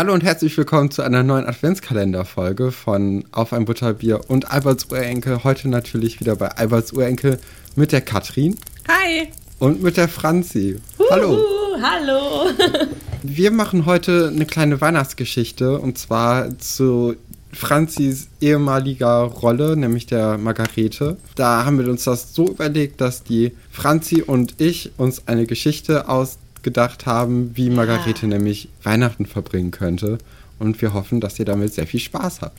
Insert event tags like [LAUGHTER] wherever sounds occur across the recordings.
Hallo und herzlich willkommen zu einer neuen Adventskalenderfolge von Auf ein Butterbier und Alberts Urenkel. Heute natürlich wieder bei Alberts Urenkel mit der Katrin. Hi. Und mit der Franzi. Hallo. Uh, hallo. [LAUGHS] Wir machen heute eine kleine Weihnachtsgeschichte und zwar zu Franzis ehemaliger Rolle, nämlich der Margarete. Da haben wir uns das so überlegt, dass die Franzi und ich uns eine Geschichte ausgedacht haben, wie Margarete ja. nämlich Weihnachten verbringen könnte. Und wir hoffen, dass ihr damit sehr viel Spaß habt.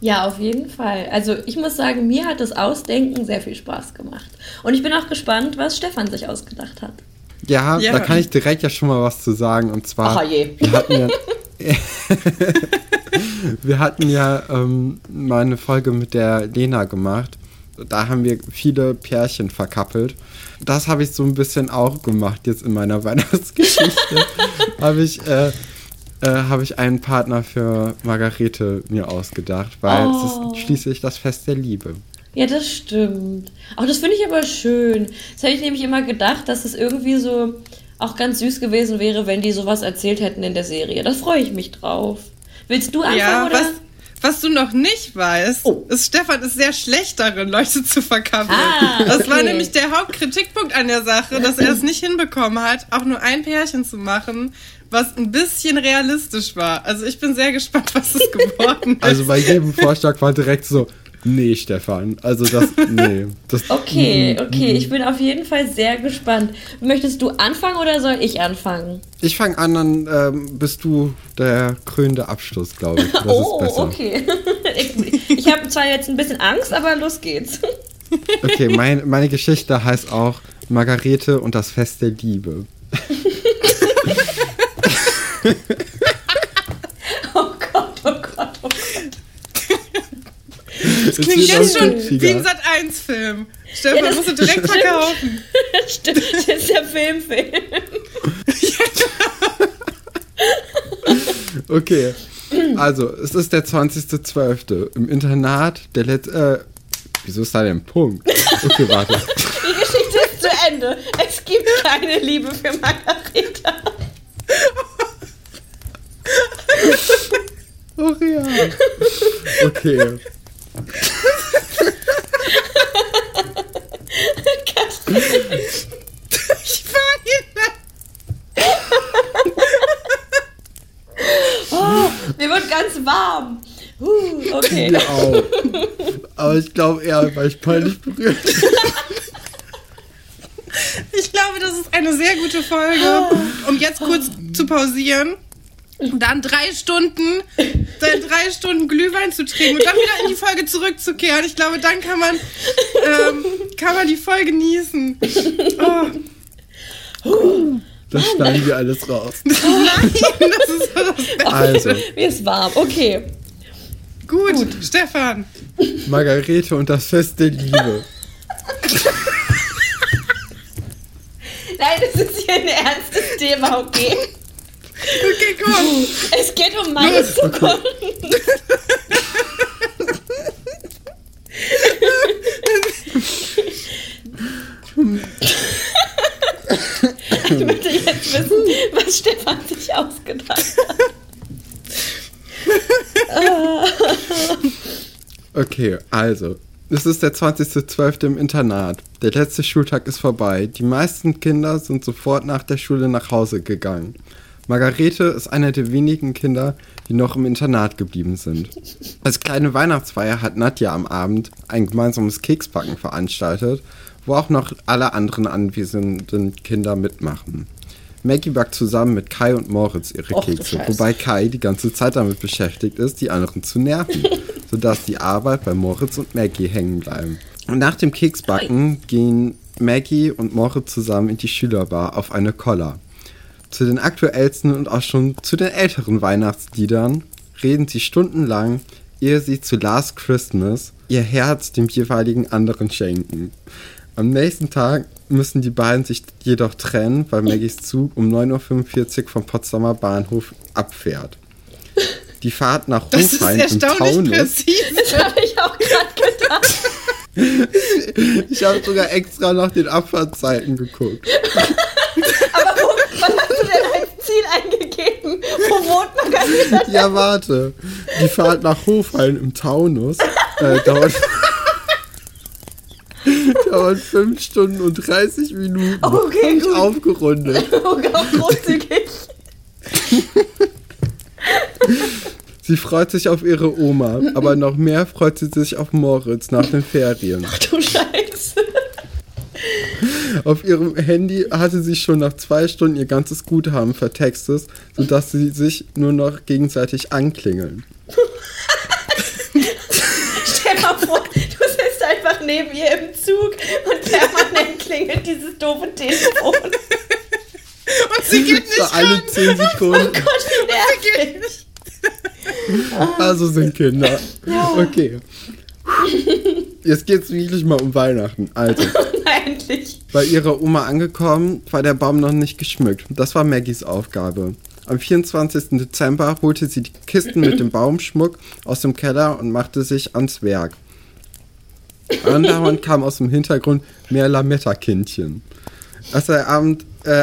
Ja, auf jeden Fall. Also ich muss sagen, mir hat das Ausdenken sehr viel Spaß gemacht. Und ich bin auch gespannt, was Stefan sich ausgedacht hat. Ja, ja. da kann ich direkt ja schon mal was zu sagen. Und zwar, Ach, je. wir hatten ja, [LAUGHS] wir hatten ja ähm, mal eine Folge mit der Lena gemacht. Da haben wir viele Pärchen verkappelt. Das habe ich so ein bisschen auch gemacht jetzt in meiner [LAUGHS] Weihnachtsgeschichte. habe ich, äh, äh, habe ich einen Partner für Margarete mir ausgedacht, weil oh. es ist schließlich das Fest der Liebe. Ja, das stimmt. Auch das finde ich aber schön. Das habe ich nämlich immer gedacht, dass es irgendwie so auch ganz süß gewesen wäre, wenn die sowas erzählt hätten in der Serie. Da freue ich mich drauf. Willst du anfangen ja, oder? Was, was du noch nicht weißt, oh. ist, Stefan ist sehr schlecht darin, Leute zu verkaufen. Ah, okay. Das war nämlich der Hauptkritikpunkt an der Sache, dass er es nicht hinbekommen hat, auch nur ein Pärchen zu machen, was ein bisschen realistisch war. Also ich bin sehr gespannt, was es geworden ist. Also bei jedem Vorschlag war direkt so, Nee, Stefan. Also das, nee. Das, [LAUGHS] okay, okay. Ich bin auf jeden Fall sehr gespannt. Möchtest du anfangen oder soll ich anfangen? Ich fange an, dann ähm, bist du der krönende Abschluss, glaube ich. Das oh, okay. [LAUGHS] ich, ich habe zwar jetzt ein bisschen Angst, aber los geht's. [LAUGHS] okay, mein, meine Geschichte heißt auch Margarete und das Fest der Liebe. Das klingt jetzt schon wie ein Sat1-Film. Stefan, ja, musst du direkt verkaufen. [LAUGHS] Stimmt, das ist der Filmfilm. [LAUGHS] okay. Also, es ist der 20.12. im Internat der letzte. Äh, wieso ist da denn ein Punkt? Okay, warte. Die Geschichte ist zu Ende. Es gibt keine Liebe für Margareta. [LAUGHS] Oh ja. Okay. ich war hier. oh, mir wird ganz warm. Uh, okay. Mir auch. Aber ich glaube eher, weil ich peinlich berührt [LAUGHS] Ich glaube, das ist eine sehr gute Folge, um jetzt kurz zu pausieren dann drei Stunden, dann drei Stunden Glühwein zu trinken und dann wieder in die Folge zurückzukehren. Ich glaube, dann kann man, ähm, kann man die Folge genießen. Oh. Das schneiden wir alles raus. [LAUGHS] Nein, das ist so das Beste. Also. Mir ist warm. Okay. Gut, Gut, Stefan. Margarete und das Fest der Liebe. Nein, das ist hier ein ernstes Thema, okay? Okay, komm. Es geht um meine Zukunft. ich möchte jetzt wissen, was Stefan sich ausgedacht hat. [LAUGHS] okay, also. Es ist der 20.12. im Internat. Der letzte Schultag ist vorbei. Die meisten Kinder sind sofort nach der Schule nach Hause gegangen. Margarete ist einer der wenigen Kinder, die noch im Internat geblieben sind. Als kleine Weihnachtsfeier hat Nadja am Abend ein gemeinsames Keksbacken veranstaltet, wo auch noch alle anderen anwesenden Kinder mitmachen. Maggie backt zusammen mit Kai und Moritz ihre Och, Kekse, wobei Kai die ganze Zeit damit beschäftigt ist, die anderen zu nerven, [LAUGHS] sodass die Arbeit bei Moritz und Maggie hängen bleiben. Und nach dem Keksbacken gehen Maggie und Moritz zusammen in die Schülerbar auf eine Koller. Zu den aktuellsten und auch schon zu den älteren Weihnachtsliedern reden sie stundenlang, ehe sie zu Last Christmas ihr Herz dem jeweiligen anderen schenken. Am nächsten Tag müssen die beiden sich jedoch trennen, weil Maggies Zug um 9.45 Uhr vom Potsdamer Bahnhof abfährt. Die Fahrt nach Hofheim im Taunus. Präzise. Das habe ich auch gerade gedacht. [LAUGHS] ich habe sogar extra nach den Abfahrtzeiten geguckt. Aber wo, was hast du denn als Ziel eingegeben? geben. Wo wohnt Margareta? Ja, warte. Die Fahrt nach Hofheim im Taunus äh, dauert, [LAUGHS] dauert 5 Stunden und 30 Minuten. Okay, gut. aufgerundet. [LAUGHS] Oh großzügig. [LAUGHS] Sie freut sich auf ihre Oma, aber noch mehr freut sie sich auf Moritz nach den Ferien. Ach du Scheiße. Auf ihrem Handy hatte sie schon nach zwei Stunden ihr ganzes Guthaben vertextet, sodass sie sich nur noch gegenseitig anklingeln. Stell mal vor, du sitzt einfach neben ihr im Zug und permanent [LAUGHS] klingelt dieses doofe Telefon. Und sie geht nicht So alle ran. 10 Sekunden. Gott, wie Sie geht nervig. nicht. Also sind Kinder. Okay. Jetzt geht's wirklich mal um Weihnachten. Also, [LAUGHS] Endlich. bei ihrer Oma angekommen, war der Baum noch nicht geschmückt. Das war Maggies Aufgabe. Am 24. Dezember holte sie die Kisten mit dem Baumschmuck aus dem Keller und machte sich ans Werk. Andauernd kam aus dem Hintergrund mehr Lametta-Kindchen. Als, äh,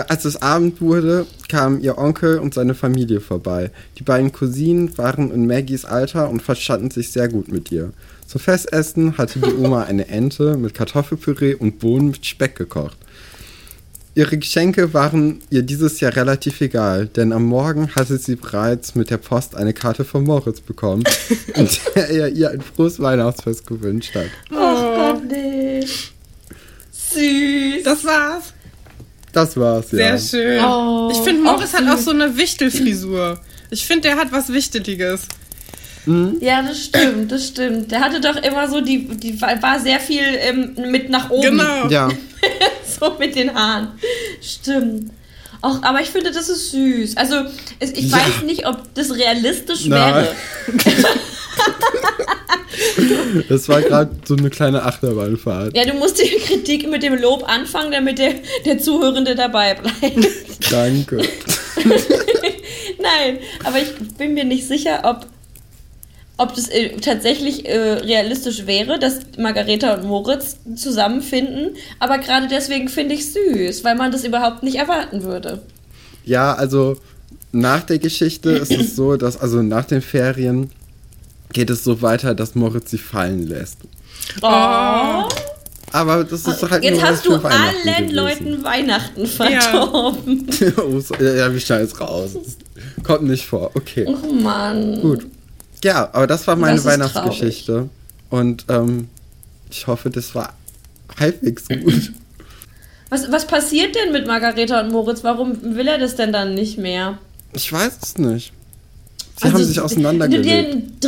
als es Abend wurde, kamen ihr Onkel und seine Familie vorbei. Die beiden Cousinen waren in Maggies Alter und verstanden sich sehr gut mit ihr. Zum Festessen hatte die Oma eine Ente mit Kartoffelpüree und Bohnen mit Speck gekocht. Ihre Geschenke waren ihr dieses Jahr relativ egal, denn am Morgen hatte sie bereits mit der Post eine Karte von Moritz bekommen, [LAUGHS] in der er ihr ein frohes Weihnachtsfest gewünscht hat. Ach Gott, nee. Süß. Das war's. Das war's, ja. Sehr schön. Oh, ich finde, Moritz auch hat auch so eine Wichtelfrisur. Ich finde, der hat was Wichteliges. Ja, das stimmt, das stimmt. Der hatte doch immer so, die, die war war sehr viel ähm, mit nach oben. Genau. Ja, [LAUGHS] So mit den Haaren. Stimmt. Auch, aber ich finde, das ist süß. Also, es, ich Ja. weiß nicht, ob das realistisch Nein. wäre. [LAUGHS] das war gerade so eine kleine Achterbahnfahrt. Ja, du musst die Kritik mit dem Lob anfangen, damit der, der Zuhörende dabei bleibt. Danke. [LAUGHS] Nein, aber ich bin mir nicht sicher, ob, ob das äh, tatsächlich äh, realistisch wäre, dass Margareta und Moritz zusammenfinden. Aber gerade deswegen finde ich süß, weil man das überhaupt nicht erwarten würde. Ja, also nach der Geschichte ist es so, dass also nach den Ferien geht es so weiter, dass Moritz sie fallen lässt. Oh, Aber das ist halt jetzt nur hast du allen gewesen. Leuten Weihnachten verdorben. so- [LAUGHS] ja, wir schneiden raus. Das kommt nicht vor. Okay, Oh Mann. gut. Ja, aber das war meine Das Weihnachtsgeschichte. Und ähm, ich hoffe, das war halbwegs gut. [LAUGHS] Was, was passiert denn mit Margareta und Moritz? Warum will er das denn dann nicht mehr? Ich weiß es nicht. Sie Also, haben sich auseinandergelebt. [LAUGHS]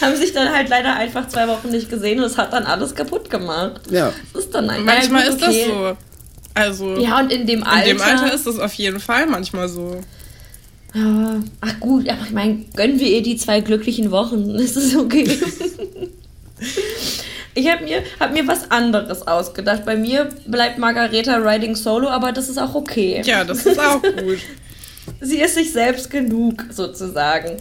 haben sich dann halt leider einfach zwei Wochen nicht gesehen und es hat dann alles kaputt gemacht. Ja. Das ist dann ein Manchmal gut, ist okay. das so. Also, Ja, und in dem Alter. in dem Alter ist das auf jeden Fall manchmal so. Ja, ach gut, aber ich meine, gönnen wir ihr die zwei glücklichen Wochen. Das [LAUGHS] ist okay. Ich habe mir, hab mir was anderes ausgedacht. Bei mir bleibt Margareta Riding Solo, aber das ist auch okay. Ja, das ist auch gut. [LAUGHS] Sie ist sich selbst genug, sozusagen.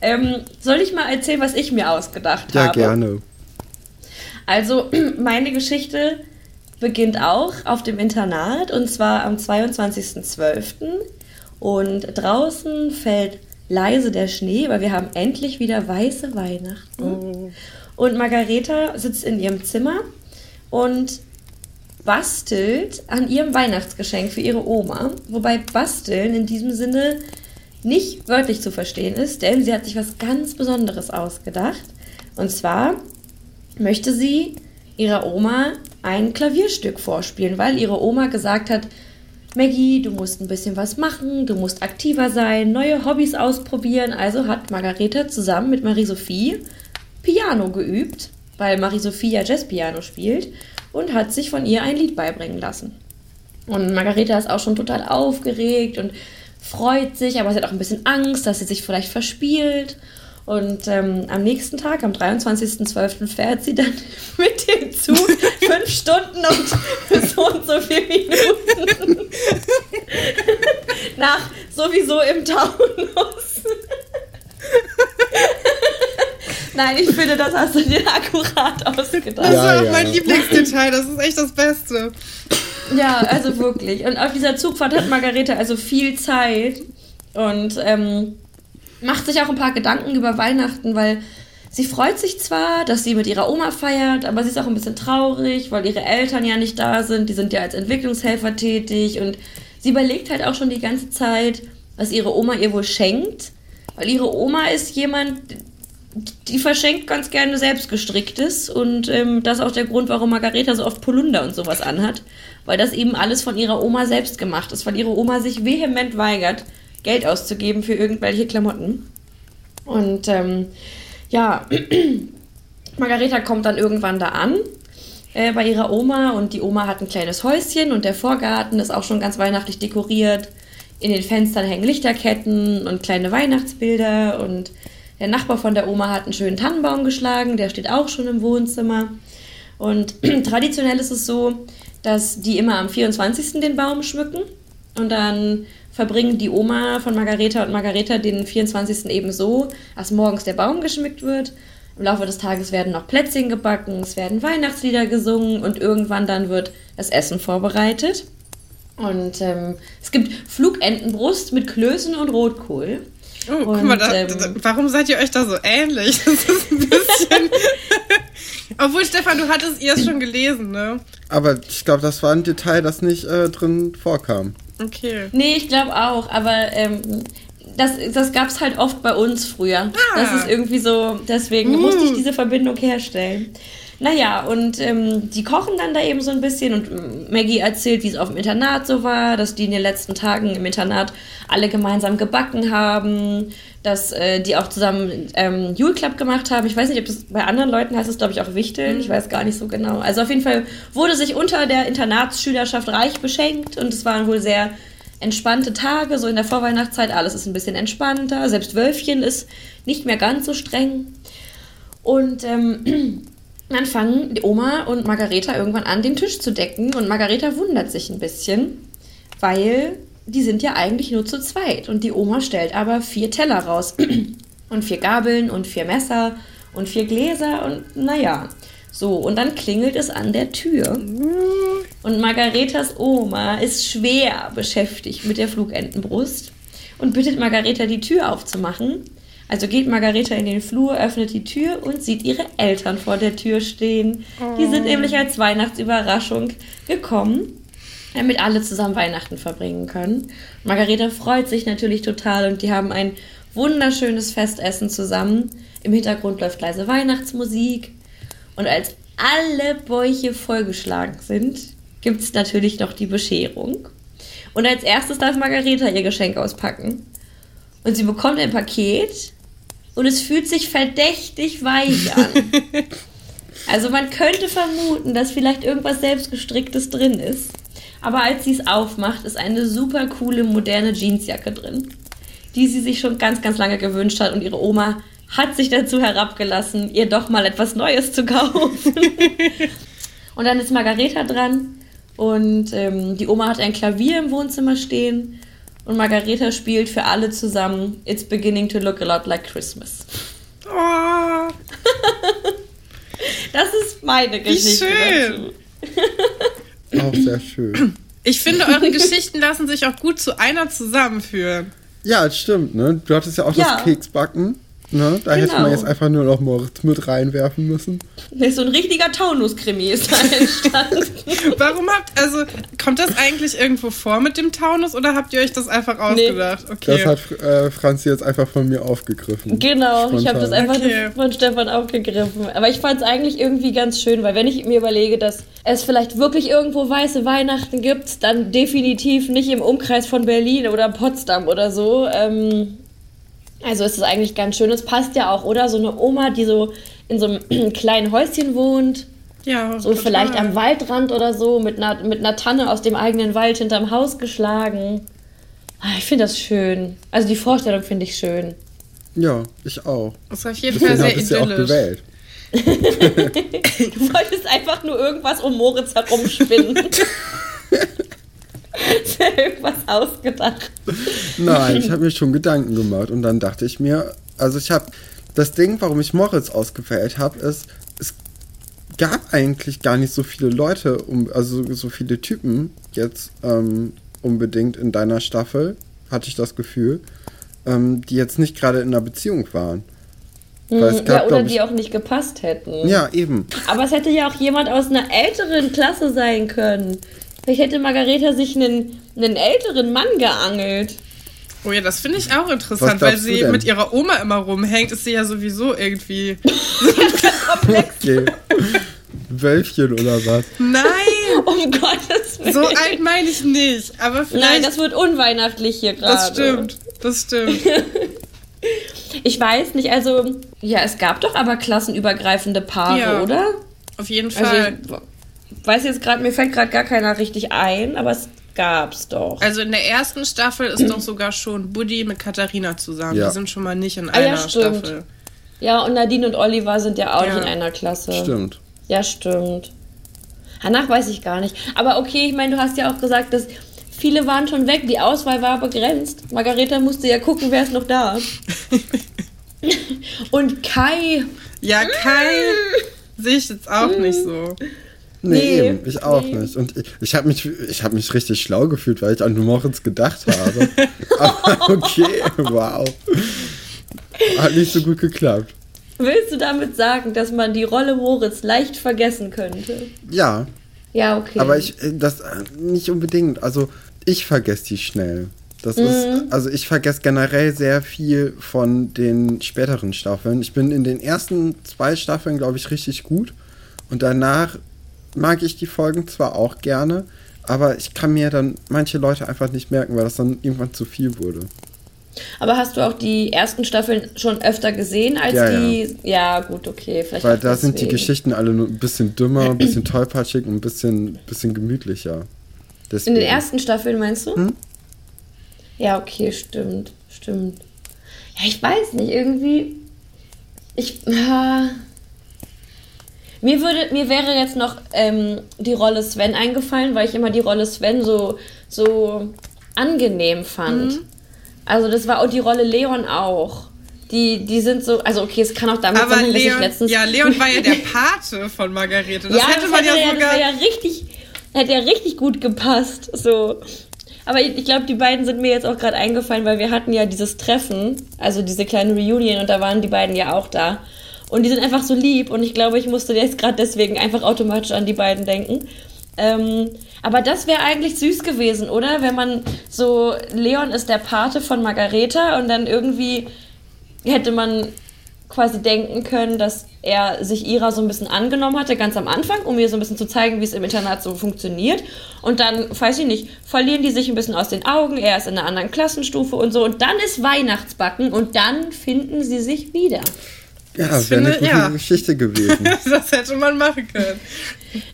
Ähm, soll ich mal erzählen, was ich mir ausgedacht Ja, habe? gerne. Also, [CLEARS THROAT] meine Geschichte beginnt auch auf dem Internat und zwar am 22.12. Und draußen fällt leise der Schnee, weil wir haben endlich wieder weiße Weihnachten. Oh. Und Margareta sitzt in ihrem Zimmer und bastelt an ihrem Weihnachtsgeschenk für ihre Oma. Wobei basteln in diesem Sinne nicht wörtlich zu verstehen ist, denn sie hat sich was ganz Besonderes ausgedacht. Und zwar möchte sie ihrer Oma ein Klavierstück vorspielen, weil ihre Oma gesagt hat, Maggie, du musst ein bisschen was machen, du musst aktiver sein, neue Hobbys ausprobieren. Also hat Margareta zusammen mit Marie-Sophie Piano geübt, weil Marie-Sophie ja Jazzpiano spielt und hat sich von ihr ein Lied beibringen lassen. Und Margareta ist auch schon total aufgeregt und freut sich, aber sie hat auch ein bisschen Angst, dass sie sich vielleicht verspielt. Und ähm, am nächsten Tag, am 23.12., fährt sie dann [LAUGHS] mit dem Zug [LAUGHS] fünf Stunden und [LAUGHS] so und so viele Minuten nach sowieso im Taunus. Nein, ich finde, das hast du dir akkurat ausgedacht. Das war auch ja. mein Lieblingsdetail. Das ist echt das Beste. Ja, also wirklich. Und auf dieser Zugfahrt hat Margarete also viel Zeit und ähm, macht sich auch ein paar Gedanken über Weihnachten, weil sie freut sich zwar, dass sie mit ihrer Oma feiert, aber sie ist auch ein bisschen traurig, weil ihre Eltern ja nicht da sind. Die sind ja als Entwicklungshelfer tätig und sie überlegt halt auch schon die ganze Zeit, was ihre Oma ihr wohl schenkt. Weil ihre Oma ist jemand, die verschenkt ganz gerne selbstgestricktes und ähm, das ist auch der Grund, warum Margareta so oft Polunder und sowas anhat, weil das eben alles von ihrer Oma selbst gemacht ist, weil ihre Oma sich vehement weigert, Geld auszugeben für irgendwelche Klamotten. Und ähm, ja, [CLEARS THROAT] Margareta kommt dann irgendwann da an äh, bei ihrer Oma und die Oma hat ein kleines Häuschen und der Vorgarten ist auch schon ganz weihnachtlich dekoriert. In den Fenstern hängen Lichterketten und kleine Weihnachtsbilder und der Nachbar von der Oma hat einen schönen Tannenbaum geschlagen, der steht auch schon im Wohnzimmer. Und [CLEARS THROAT] traditionell ist es so, dass die immer am 24. den Baum schmücken und dann verbringen die Oma von Margareta und Margareta den 24. eben so, dass morgens der Baum geschmückt wird. Im Laufe des Tages werden noch Plätzchen gebacken, es werden Weihnachtslieder gesungen und irgendwann dann wird das Essen vorbereitet. Und ähm, es gibt Flugentenbrust mit Klößen und Rotkohl. Oh, und, guck mal, da, ähm, warum seid ihr euch da so ähnlich? Das ist ein bisschen. [LAUGHS] Obwohl, Stefan, du hattest ihr es schon gelesen, ne? Aber ich glaube, das war ein Detail, das nicht äh, drin vorkam. Okay. Nee, ich glaube auch, aber ähm, das, das gab es halt oft bei uns früher. Ah. Das ist irgendwie so, deswegen mm. musste ich diese Verbindung herstellen. Naja, und ähm, die kochen dann da eben so ein bisschen und Maggie erzählt, wie es auf dem Internat so war, dass die in den letzten Tagen im Internat alle gemeinsam gebacken haben, dass äh, die auch zusammen ähm, Jule Club gemacht haben. Ich weiß nicht, ob das bei anderen Leuten heißt es, glaube ich, auch Wichteln. Mhm. Ich weiß gar nicht so genau. Also auf jeden Fall wurde sich unter der Internatsschülerschaft reich beschenkt und es waren wohl sehr entspannte Tage, so in der Vorweihnachtszeit. Alles ist ein bisschen entspannter. Selbst Wölfchen ist nicht mehr ganz so streng. Und ähm, dann fangen die Oma und Margareta irgendwann an, den Tisch zu decken. Und Margareta wundert sich ein bisschen, weil die sind ja eigentlich nur zu zweit. Und die Oma stellt aber vier Teller raus. [CLEARS THROAT] und vier Gabeln und vier Messer und vier Gläser und naja. So, und dann klingelt es an der Tür. Und Margaretas Oma ist schwer beschäftigt mit der Flugentenbrust und bittet Margareta, die Tür aufzumachen. Also geht Margareta in den Flur, öffnet die Tür und sieht ihre Eltern vor der Tür stehen. Die sind oh. nämlich als Weihnachtsüberraschung gekommen, damit alle zusammen Weihnachten verbringen können. Margareta freut sich natürlich total und die haben ein wunderschönes Festessen zusammen. Im Hintergrund läuft leise Weihnachtsmusik. Und als alle Bäuche vollgeschlagen sind, gibt es natürlich noch die Bescherung. Und als erstes darf Margareta ihr Geschenk auspacken. Und sie bekommt ein Paket und es fühlt sich verdächtig weich an. [LAUGHS] also man könnte vermuten, dass vielleicht irgendwas selbstgestricktes drin ist. Aber als sie es aufmacht, ist eine super coole moderne Jeansjacke drin, die sie sich schon ganz, ganz lange gewünscht hat und ihre Oma hat sich dazu herabgelassen, ihr doch mal etwas Neues zu kaufen. [LAUGHS] und dann ist Margareta dran und ähm, die Oma hat ein Klavier im Wohnzimmer stehen und Margareta spielt für alle zusammen It's beginning to look a lot like Christmas. Oh. [LAUGHS] das ist meine Geschichte. Wie schön. auch sehr schön. Ich finde, eure Geschichten lassen sich auch gut zu einer zusammenführen. Ja, das stimmt, ne? Du hattest ja auch ja. das Keksbacken. Ne? Da genau. hätte man genau. jetzt einfach nur noch Moritz mit reinwerfen müssen. So ein richtiger Taunus-Krimi ist da [LAUGHS] entstanden. Warum habt, also, kommt das eigentlich irgendwo vor mit dem Taunus oder habt ihr euch das einfach ausgedacht? Nee. Okay. Das hat äh, Franzi jetzt einfach von mir aufgegriffen. Genau, Spontan. ich habe das einfach okay. von Stefan aufgegriffen. Aber ich fand es eigentlich irgendwie ganz schön, weil wenn ich mir überlege, dass es vielleicht wirklich irgendwo weiße Weihnachten gibt, dann definitiv nicht im Umkreis von Berlin oder Potsdam oder so. Ähm, also ist es eigentlich ganz schön. Es passt ja auch, oder? So eine Oma, die so in so einem [CLEARS THROAT] kleinen Häuschen wohnt. Ja, so total. vielleicht am Waldrand oder so, mit einer, mit einer Tanne aus dem eigenen Wald hinterm Haus geschlagen. Ah, ich finde das schön. Also die Vorstellung finde ich schön. Ja, ich auch. Das ist auf jeden Fall sehr idyllisch. Ja auch gewählt. [LAUGHS] du wolltest einfach nur irgendwas um Moritz herumspinnen. [LAUGHS] irgendwas ausgedacht. Nein, ich habe mir schon Gedanken gemacht und dann dachte ich mir, also ich habe das Ding, warum ich Moritz ausgewählt habe, ist, es gab eigentlich gar nicht so viele Leute, um, also so viele Typen jetzt ähm, unbedingt in deiner Staffel, hatte ich das Gefühl, ähm, die jetzt nicht gerade in einer Beziehung waren. Hm, gab, ja, oder die auch nicht gepasst hätten. Ja, eben. Aber es hätte ja auch jemand aus einer älteren Klasse sein können. Vielleicht hätte Margareta sich einen, einen älteren Mann geangelt. Oh ja, das finde ich auch interessant, weil sie mit ihrer Oma immer rumhängt, ist sie ja sowieso irgendwie. [LAUGHS] okay. Wölfchen oder was? Nein! [LAUGHS] Um Gottes Willen. So alt meine ich nicht, aber vielleicht. Nein, das wird unweihnachtlich hier gerade. Das stimmt, das stimmt. [LAUGHS] ich weiß nicht, also, ja, es gab doch aber klassenübergreifende Paare, ja, oder? Auf jeden also, Fall. Also, ich weiß jetzt gerade, mir fällt gerade gar keiner richtig ein, aber es gab's doch. Also in der ersten Staffel ist doch sogar schon Buddy mit Katharina zusammen. Ja. Die sind schon mal nicht in einer ah, ja, Staffel. Ja, und Nadine und Oliver sind ja auch ja. nicht in einer Klasse. Stimmt. Ja, stimmt. Danach weiß ich gar nicht. Aber okay, ich meine, du hast ja auch gesagt, dass viele waren schon weg, die Auswahl war begrenzt. Margareta musste ja gucken, wer ist noch da. [LAUGHS] und Kai. Ja, Kai [LAUGHS] sehe ich jetzt auch nicht so. Nee, nee, eben, ich auch nee. nicht. Und ich, ich habe mich, hab mich richtig schlau gefühlt, weil ich an Moritz gedacht habe. [LAUGHS] Aber okay, wow. Hat nicht so gut geklappt. Willst du damit sagen, dass man die Rolle Moritz leicht vergessen könnte? Ja. Ja, okay. Aber ich, äh, das äh, nicht unbedingt. Also, ich vergesse die schnell. Das mhm. ist, also ich vergesse generell sehr viel von den späteren Staffeln. Ich bin in den ersten zwei Staffeln, glaube ich, richtig gut. Und danach mag ich die Folgen zwar auch gerne, aber ich kann mir dann manche Leute einfach nicht merken, weil das dann irgendwann zu viel wurde. Aber hast du auch die ersten Staffeln schon öfter gesehen als ja, die? Ja. ja. gut, okay. Vielleicht Weil da sind die Geschichten alle nur ein bisschen dümmer, ein bisschen [CLEARS THROAT] tollpatschig und ein bisschen, bisschen gemütlicher. Deswegen. In den ersten Staffeln meinst du? Hm? Ja, okay, stimmt. Stimmt. Ja, ich weiß nicht, irgendwie. Ich. Äh, mir, würde, mir wäre jetzt noch ähm, die Rolle Sven eingefallen, weil ich immer die Rolle Sven so, so angenehm fand. Mhm. Also das war auch die Rolle Leon auch. Die, die sind so, also okay, es kann auch damit Aber sein, dass ich letztens... Ja, Leon war ja der [LAUGHS] Pate von Margarete. Das ja, hätte das man hätte ja, ja sogar... Das ja richtig, hätte ja richtig gut gepasst, so. Aber ich, ich glaube, die beiden sind mir jetzt auch gerade eingefallen, weil wir hatten ja dieses Treffen, also diese kleine Reunion und da waren die beiden ja auch da. Und die sind einfach so lieb und ich glaube, ich musste jetzt gerade deswegen einfach automatisch an die beiden denken. Ähm, aber das wäre eigentlich süß gewesen, oder? Wenn man so, Leon ist der Pate von Margareta und dann irgendwie hätte man quasi denken können, dass er sich ihrer so ein bisschen angenommen hatte, ganz am Anfang, um ihr so ein bisschen zu zeigen, wie es im Internat so funktioniert. Und dann, weiß ich nicht, verlieren die sich ein bisschen aus den Augen, er ist in einer anderen Klassenstufe und so. Und dann ist Weihnachtsbacken und dann finden sie sich wieder. Ja, das wäre eine gute ja. Geschichte gewesen. [LAUGHS] das hätte man machen können.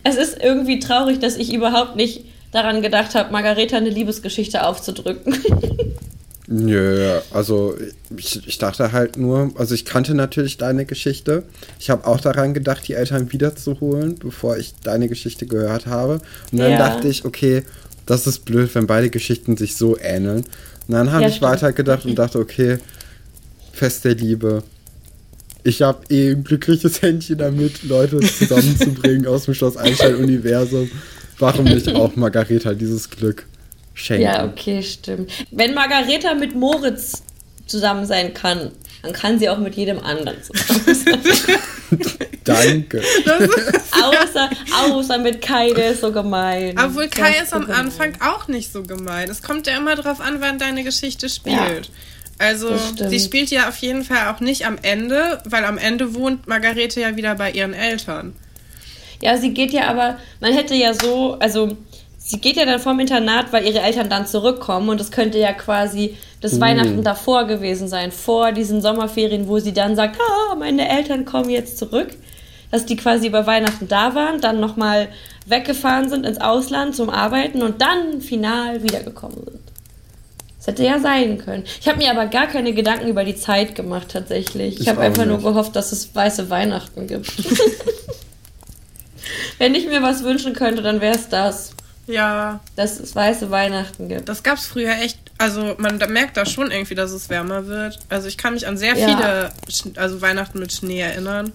Es ist irgendwie traurig, dass ich überhaupt nicht daran gedacht habe, Margareta eine Liebesgeschichte aufzudrücken. [LAUGHS] Nö, also ich, ich, dachte halt nur, also ich kannte natürlich deine Geschichte. Ich habe auch daran gedacht, die Eltern wiederzuholen, bevor ich deine Geschichte gehört habe. Und dann ja. dachte ich, okay, das ist blöd, wenn beide Geschichten sich so ähneln. Und dann habe ja, ich weitergedacht und dachte, okay, Fest der Liebe, ich habe eh ein glückliches Händchen damit, Leute zusammenzubringen aus dem Schloss Einstein-Universum. Warum nicht auch Margareta dieses Glück schenken? Ja, okay, stimmt. Wenn Margareta mit Moritz zusammen sein kann, dann kann sie auch mit jedem anderen zusammen sein. Danke. außer, außer mit Kai, der ist so gemein. Obwohl Kai ist am Anfang auch nicht so gemein. Es kommt ja immer drauf an, wann deine Geschichte spielt. Ja. Also sie spielt ja auf jeden Fall auch nicht am Ende, weil am Ende wohnt Margarete ja wieder bei ihren Eltern. Ja, sie geht ja aber, man hätte ja so, also sie geht ja dann vom Internat, weil ihre Eltern dann zurückkommen und das könnte ja quasi das mhm. Weihnachten davor gewesen sein, vor diesen Sommerferien, wo sie dann sagt, ah, meine Eltern kommen jetzt zurück, dass die quasi über Weihnachten da waren, dann nochmal weggefahren sind ins Ausland zum Arbeiten und dann final wiedergekommen sind. Das hätte ja sein können. Ich habe mir aber gar keine Gedanken über die Zeit gemacht, tatsächlich. Ich, habe einfach nicht. nur gehofft, dass es weiße Weihnachten gibt. [LAUGHS] Wenn ich mir was wünschen könnte, dann wäre es das. Ja. Dass es weiße Weihnachten gibt. Das gab es früher echt. Also man merkt da schon irgendwie, dass es wärmer wird. Also ich kann mich an sehr ja. viele also Weihnachten mit Schnee erinnern.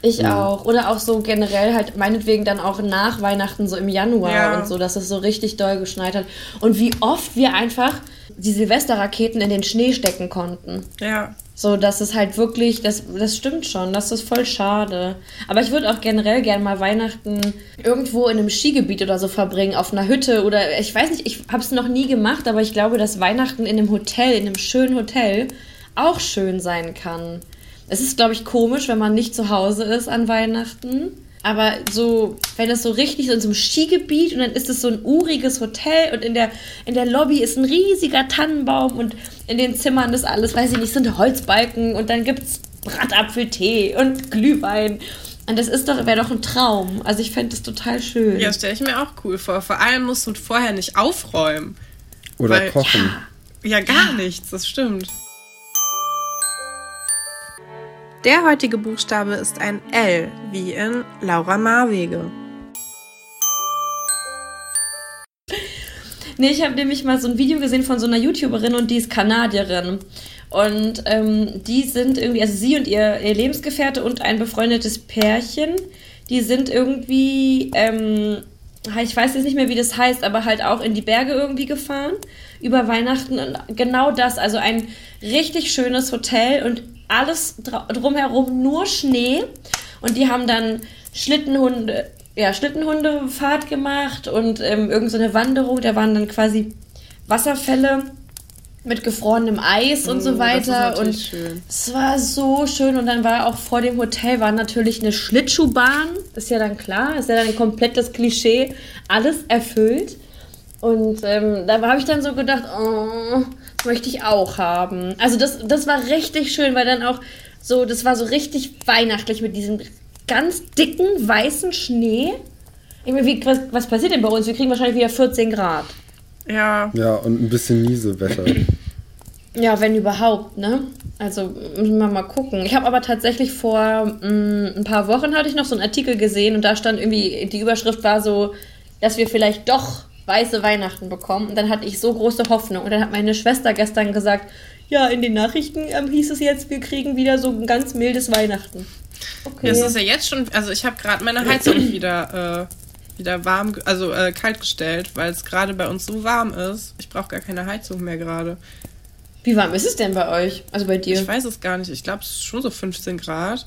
Ich mhm. auch. Oder auch so generell halt meinetwegen dann auch nach Weihnachten, so im Januar ja. und so, dass es so richtig doll geschneit hat. Und wie oft wir einfach die Silvesterraketen in den Schnee stecken konnten. Ja. So, dass es halt wirklich, das, das stimmt schon, das ist voll schade. Aber ich würde auch generell gerne mal Weihnachten irgendwo in einem Skigebiet oder so verbringen, auf einer Hütte oder ich weiß nicht, ich habe es noch nie gemacht, aber ich glaube, dass Weihnachten in einem Hotel, in einem schönen Hotel auch schön sein kann. Es ist, glaube ich, komisch, wenn man nicht zu Hause ist an Weihnachten. Aber so, wenn das so richtig so in so einem Skigebiet und dann ist es so ein uriges Hotel und in der, in der Lobby ist ein riesiger Tannenbaum und in den Zimmern ist alles, weiß ich nicht, sind Holzbalken und dann gibt es Bratapfeltee und Glühwein. Und das ist doch, wäre doch ein Traum. Also ich fände das total schön. Ja, stelle ich mir auch cool vor. Vor allem musst du vorher nicht aufräumen. Oder weil, kochen. Ja, ja gar ja. nichts, das stimmt. Der heutige Buchstabe ist ein L, wie in Laura Marwege. Nee, ich habe nämlich mal so ein Video gesehen von so einer YouTuberin und die ist Kanadierin. Und ähm, die sind irgendwie, also sie und ihr, ihr Lebensgefährte und ein befreundetes Pärchen, die sind irgendwie, ähm, ich weiß jetzt nicht mehr, wie das heißt, aber halt auch in die Berge irgendwie gefahren über Weihnachten. Und genau das, also ein richtig schönes Hotel und alles drumherum nur Schnee. Und die haben dann Schlittenhunde, ja, Schlittenhundefahrt gemacht und ähm, irgendeine so Wanderung. Da waren dann quasi Wasserfälle mit gefrorenem Eis und mm, so weiter. und schön. es war so schön. Und dann war auch vor dem Hotel war natürlich eine Schlittschuhbahn. Ist ja dann klar, ist ja dann komplett das Klischee, alles erfüllt. Und ähm, da habe ich dann so gedacht, oh, möchte ich auch haben. Also das, das war richtig schön, weil dann auch so, das war so richtig weihnachtlich mit diesem ganz dicken weißen Schnee. Irgendwie, was, was passiert denn bei uns? Wir kriegen wahrscheinlich wieder 14 Grad. Ja. Ja, und ein bisschen Niesewetter. Ja, wenn überhaupt, ne? Also müssen wir mal gucken. Ich habe aber tatsächlich vor mh, mm, ein paar Wochen hatte ich noch so einen Artikel gesehen und da stand irgendwie, die Überschrift war so, dass wir vielleicht doch weiße Weihnachten bekommen. Und dann hatte ich so große Hoffnung. Und dann hat meine Schwester gestern gesagt, ja, in den Nachrichten ähm, hieß es jetzt, wir kriegen wieder so ein ganz mildes Weihnachten. Okay. Das ist ja jetzt schon, also ich habe gerade meine Heizung wieder, äh, wieder warm, also äh, kalt gestellt, weil es gerade bei uns so warm ist. Ich brauche gar keine Heizung mehr gerade. Wie warm ist es denn bei euch? Also bei dir? Ich weiß es gar nicht. Ich glaube, es ist schon so 15 Grad.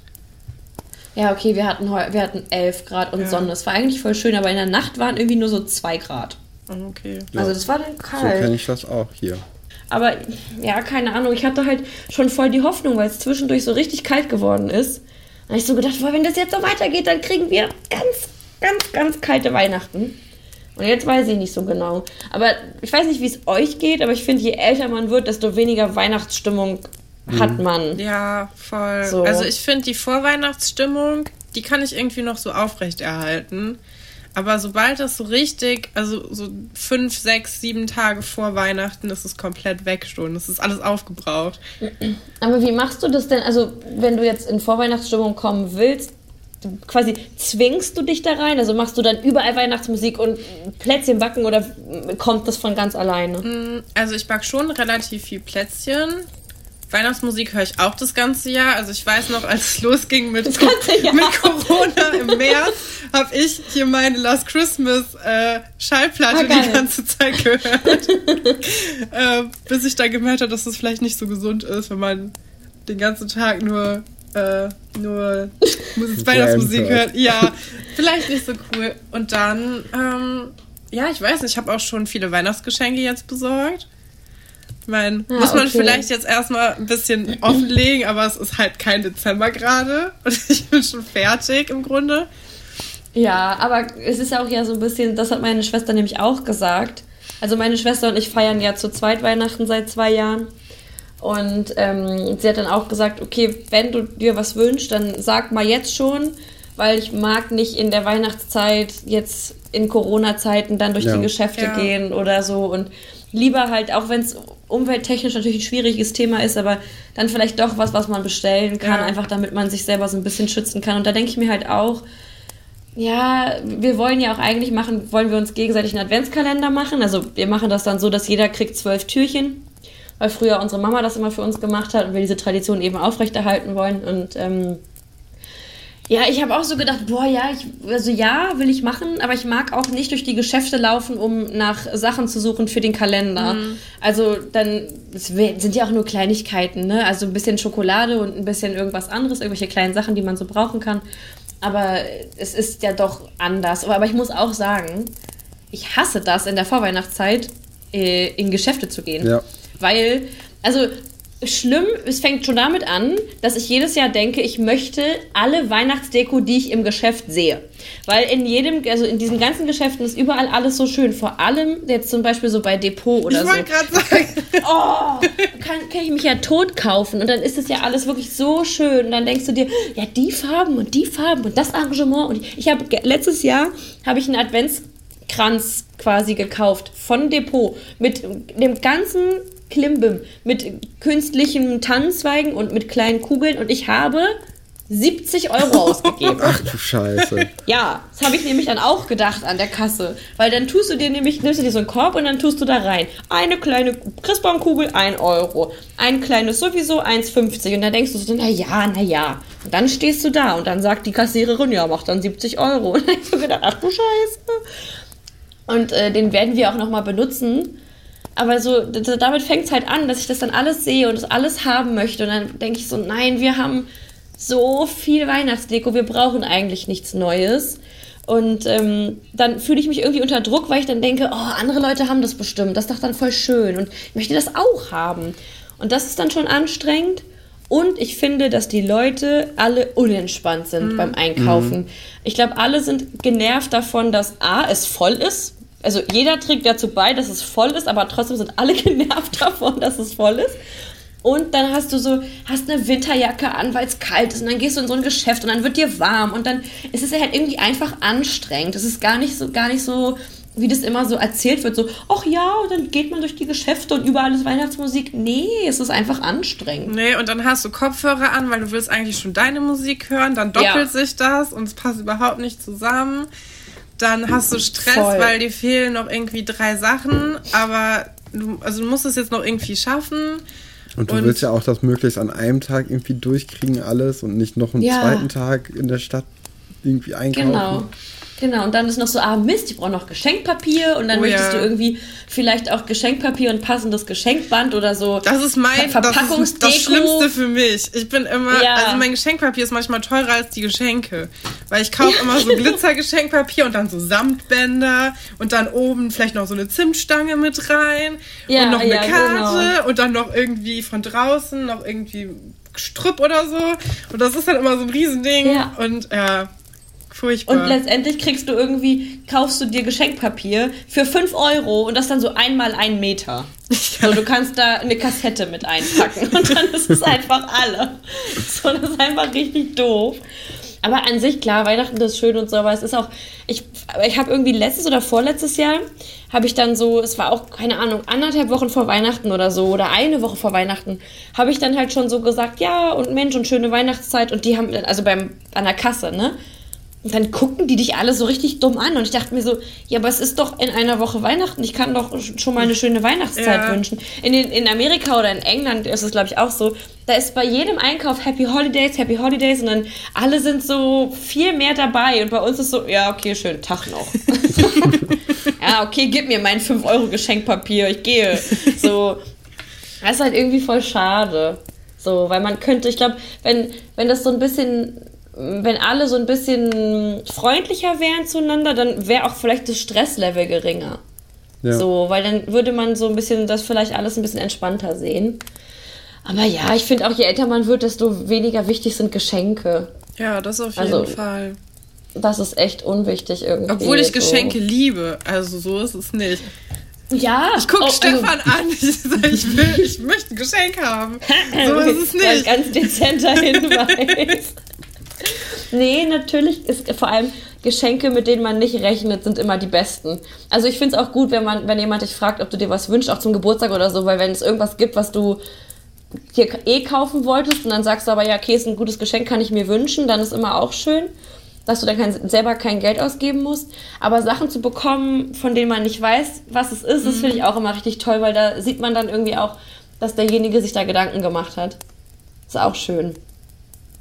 Ja, okay, wir hatten, wir hatten 11 Grad und ja. Sonne. Es war eigentlich voll schön, aber in der Nacht waren irgendwie nur so 2 Grad. Oh, okay. Also das war dann kalt. So kenne ich das auch hier. Aber ja, keine Ahnung. Ich hatte halt schon voll die Hoffnung, weil es zwischendurch so richtig kalt geworden ist. Da habe ich so gedacht, boah, wenn das jetzt so weitergeht, dann kriegen wir ganz, ganz, ganz kalte Weihnachten. Und jetzt weiß ich nicht so genau. Aber ich weiß nicht, wie es euch geht, aber ich finde, je älter man wird, desto weniger Weihnachtsstimmung mhm. hat man. Ja, voll. So. Also ich finde die Vorweihnachtsstimmung, die kann ich irgendwie noch so aufrechterhalten. Aber sobald das so richtig, also so fünf, sechs, sieben Tage vor Weihnachten, ist es komplett weg schon. Das ist alles aufgebraucht. Aber wie machst du das denn? Also, wenn du jetzt in Vorweihnachtsstimmung kommen willst, quasi zwingst du dich da rein? Also machst du dann überall Weihnachtsmusik und Plätzchen backen oder kommt das von ganz alleine? Mm, also ich back schon relativ viel Plätzchen. Weihnachtsmusik höre ich auch das ganze Jahr. Also ich weiß noch, als es [LAUGHS] losging mit, mit Corona im März, habe ich hier meine Last Christmas äh, Schallplatte ah, die ganze Zeit gehört. [LAUGHS] äh, bis ich dann gemerkt habe, dass es das vielleicht nicht so gesund ist, wenn man den ganzen Tag nur äh, nur Weihnachtsmusik hört. Ja, [LAUGHS] vielleicht nicht so cool. Und dann, ähm, ja, ich weiß nicht, ich habe auch schon viele Weihnachtsgeschenke jetzt besorgt meine, ah, muss man okay. vielleicht jetzt erstmal ein bisschen offenlegen, aber es ist halt kein Dezember gerade [LAUGHS] und ich bin schon fertig im Grunde. Ja, aber es ist ja auch ja so ein bisschen, das hat meine Schwester nämlich auch gesagt. Also meine Schwester und ich feiern ja zu zweit Weihnachten seit zwei Jahren. Und ähm, sie hat dann auch gesagt, okay, wenn du dir was wünschst, dann sag mal jetzt schon, weil ich mag nicht in der Weihnachtszeit jetzt in Corona-Zeiten dann durch ja. die Geschäfte ja. gehen oder so. Und lieber halt, auch wenn es umwelttechnisch natürlich ein schwieriges Thema ist, aber dann vielleicht doch was, was man bestellen kann, ja. einfach damit man sich selber so ein bisschen schützen kann. Und da denke ich mir halt auch, ja, wir wollen ja auch eigentlich machen, wollen wir uns gegenseitig einen Adventskalender machen. Also wir machen das dann so, dass jeder kriegt zwölf Türchen, weil früher unsere Mama das immer für uns gemacht hat und wir diese Tradition eben aufrechterhalten wollen. Und ähm, Ja, ich habe auch so gedacht, boah, ja, ich, also ja, will ich machen, aber ich mag auch nicht durch die Geschäfte laufen, um nach Sachen zu suchen für den Kalender. Mhm. Also dann, es sind ja auch nur Kleinigkeiten, ne? Also ein bisschen Schokolade und ein bisschen irgendwas anderes, irgendwelche kleinen Sachen, die man so brauchen kann. Aber es ist ja doch anders. Aber, aber ich muss auch sagen, ich hasse das in der Vorweihnachtszeit, äh, in Geschäfte zu gehen. Ja. Weil, also schlimm, es fängt schon damit an, dass ich jedes Jahr denke, ich möchte alle Weihnachtsdeko, die ich im Geschäft sehe. Weil in jedem, also in diesen ganzen Geschäften ist überall alles so schön. Vor allem jetzt zum Beispiel so bei Depot oder ich so. Ich wollte gerade sagen. [LAUGHS] Oh, kann, kann ich mich ja tot kaufen. Und dann ist es ja alles wirklich so schön. Und dann denkst du dir, ja, die Farben und die Farben und das Arrangement. Und ich habe letztes Jahr habe ich einen Adventskranz quasi gekauft von Depot mit dem ganzen Klimbim mit künstlichen Tannenzweigen und mit kleinen Kugeln und ich habe 70 Euro [LAUGHS] ausgegeben. Ach du Scheiße. Ja, das habe ich nämlich dann auch gedacht an der Kasse. Weil dann tust du dir nämlich, nimmst du dir so einen Korb und dann tust du da rein. Eine kleine Christbaumkugel, 1 Euro. Ein kleines sowieso 1,50. Und dann denkst du so, na ja, na ja. Und dann stehst du da und dann sagt die Kassiererin, ja, mach dann 70 Euro. [LAUGHS] Und dann habe ich so gedacht, ach du Scheiße. Und äh, den werden wir auch nochmal benutzen aber so, damit fängt es halt an, dass ich das dann alles sehe und das alles haben möchte. Und dann denke ich so, nein, wir haben so viel Weihnachtsdeko, wir brauchen eigentlich nichts Neues. Und ähm, dann fühle ich mich irgendwie unter Druck, weil ich dann denke, oh, andere Leute haben das bestimmt, das ist doch dann voll schön und ich möchte das auch haben. Und das ist dann schon anstrengend. Und ich finde, dass die Leute alle unentspannt sind mm. beim Einkaufen. Mm. Ich glaube, alle sind genervt davon, dass A, es voll ist also jeder trägt dazu bei, dass es voll ist, aber trotzdem sind alle [LAUGHS] genervt davon, dass es voll ist. Und dann hast du so, hast eine Winterjacke an, weil es kalt ist. Und dann gehst du in so ein Geschäft und dann wird dir warm. Und dann ist es halt irgendwie einfach anstrengend. Es ist gar nicht so, gar nicht so, wie das immer so erzählt wird, so, ach ja, und dann geht man durch die Geschäfte und überall ist Weihnachtsmusik. Nee, es ist einfach anstrengend. Nee, und dann hast du Kopfhörer an, weil du willst eigentlich schon deine Musik hören, dann doppelt ja. sich das und es passt überhaupt nicht zusammen. Dann hast du Stress, Voll. weil dir fehlen noch irgendwie drei Sachen, aber du, also du musst es jetzt noch irgendwie schaffen. Und du und willst ja auch das möglichst an einem Tag irgendwie durchkriegen alles und nicht noch einen ja. zweiten Tag in der Stadt irgendwie einkaufen. Genau. Genau, und dann ist noch so, ah Mist, ich brauche noch Geschenkpapier und dann oh, möchtest ja. du irgendwie vielleicht auch Geschenkpapier und passendes Geschenkband oder so. Das ist mein Verpackungsdeko. Das, ist das Schlimmste für mich. Ich bin immer, ja. also mein Geschenkpapier ist manchmal teurer als die Geschenke. Weil ich kaufe immer so Glitzergeschenkpapier und dann so Samtbänder und dann oben vielleicht noch so eine Zimtstange mit rein ja, und noch eine Karte genau. und dann noch irgendwie von draußen noch irgendwie Strüpp oder so. Und das ist dann immer so ein Riesending. Ja. Und ja. Furchtbar. Und letztendlich kriegst du irgendwie, kaufst du dir Geschenkpapier für 5 Euro und das dann so einmal einen Meter. Ja. [LAUGHS] So, du kannst da eine Kassette mit einpacken und dann ist es einfach alle. So, das ist einfach richtig doof. Aber an sich, klar, Weihnachten ist schön und so, aber es ist auch, ich, ich habe irgendwie letztes oder vorletztes Jahr, habe ich dann so, es war auch, keine Ahnung, anderthalb Wochen vor Weihnachten oder so, oder eine Woche vor Weihnachten, habe ich dann halt schon so gesagt, ja, und Mensch, und schöne Weihnachtszeit, und die haben, also beim, an der Kasse, ne, und dann gucken die dich alle so richtig dumm an. Und ich dachte mir so, ja, aber es ist doch in einer Woche Weihnachten. Ich kann doch schon mal eine schöne Weihnachtszeit ja. wünschen. In, den, in Amerika oder in England ist es, glaube ich, auch so. Da ist bei jedem Einkauf Happy Holidays, Happy Holidays. Und dann alle sind so viel mehr dabei. Und bei uns ist so, ja, okay, schönen Tag noch. [LAUGHS] ja, okay, gib mir mein 5-Euro-Geschenkpapier. Ich gehe. So, das ist halt irgendwie voll schade. So, weil man könnte, ich glaube, wenn, wenn das so ein bisschen wenn alle so ein bisschen freundlicher wären zueinander, dann wäre auch vielleicht das Stresslevel geringer. Ja. So, weil dann würde man so ein bisschen das vielleicht alles ein bisschen entspannter sehen. Aber ja, ich finde auch, je älter man wird, desto weniger wichtig sind Geschenke. Ja, das auf jeden also, Fall. Das ist echt unwichtig irgendwie. Obwohl ich Geschenke liebe. Also so ist es nicht. Ja. Ich gucke oh, Stefan also, an. [LAUGHS] Ich sage, ich, will, ich möchte ein Geschenk haben. [LAUGHS] So ist es nicht. Ein ganz dezenter Hinweis. [LAUGHS] Nee, natürlich ist vor allem Geschenke, mit denen man nicht rechnet, sind immer die besten. Also ich finde es auch gut, wenn man, wenn jemand dich fragt, ob du dir was wünschst, auch zum Geburtstag oder so, weil wenn es irgendwas gibt, was du dir eh kaufen wolltest und dann sagst du aber, ja, okay, ist ein gutes Geschenk, kann ich mir wünschen, dann ist immer auch schön, dass du dann kein, selber kein Geld ausgeben musst. Aber Sachen zu bekommen, von denen man nicht weiß, was es ist, mhm. das finde ich auch immer richtig toll, weil da sieht man dann irgendwie auch, dass derjenige sich da Gedanken gemacht hat. Ist auch schön.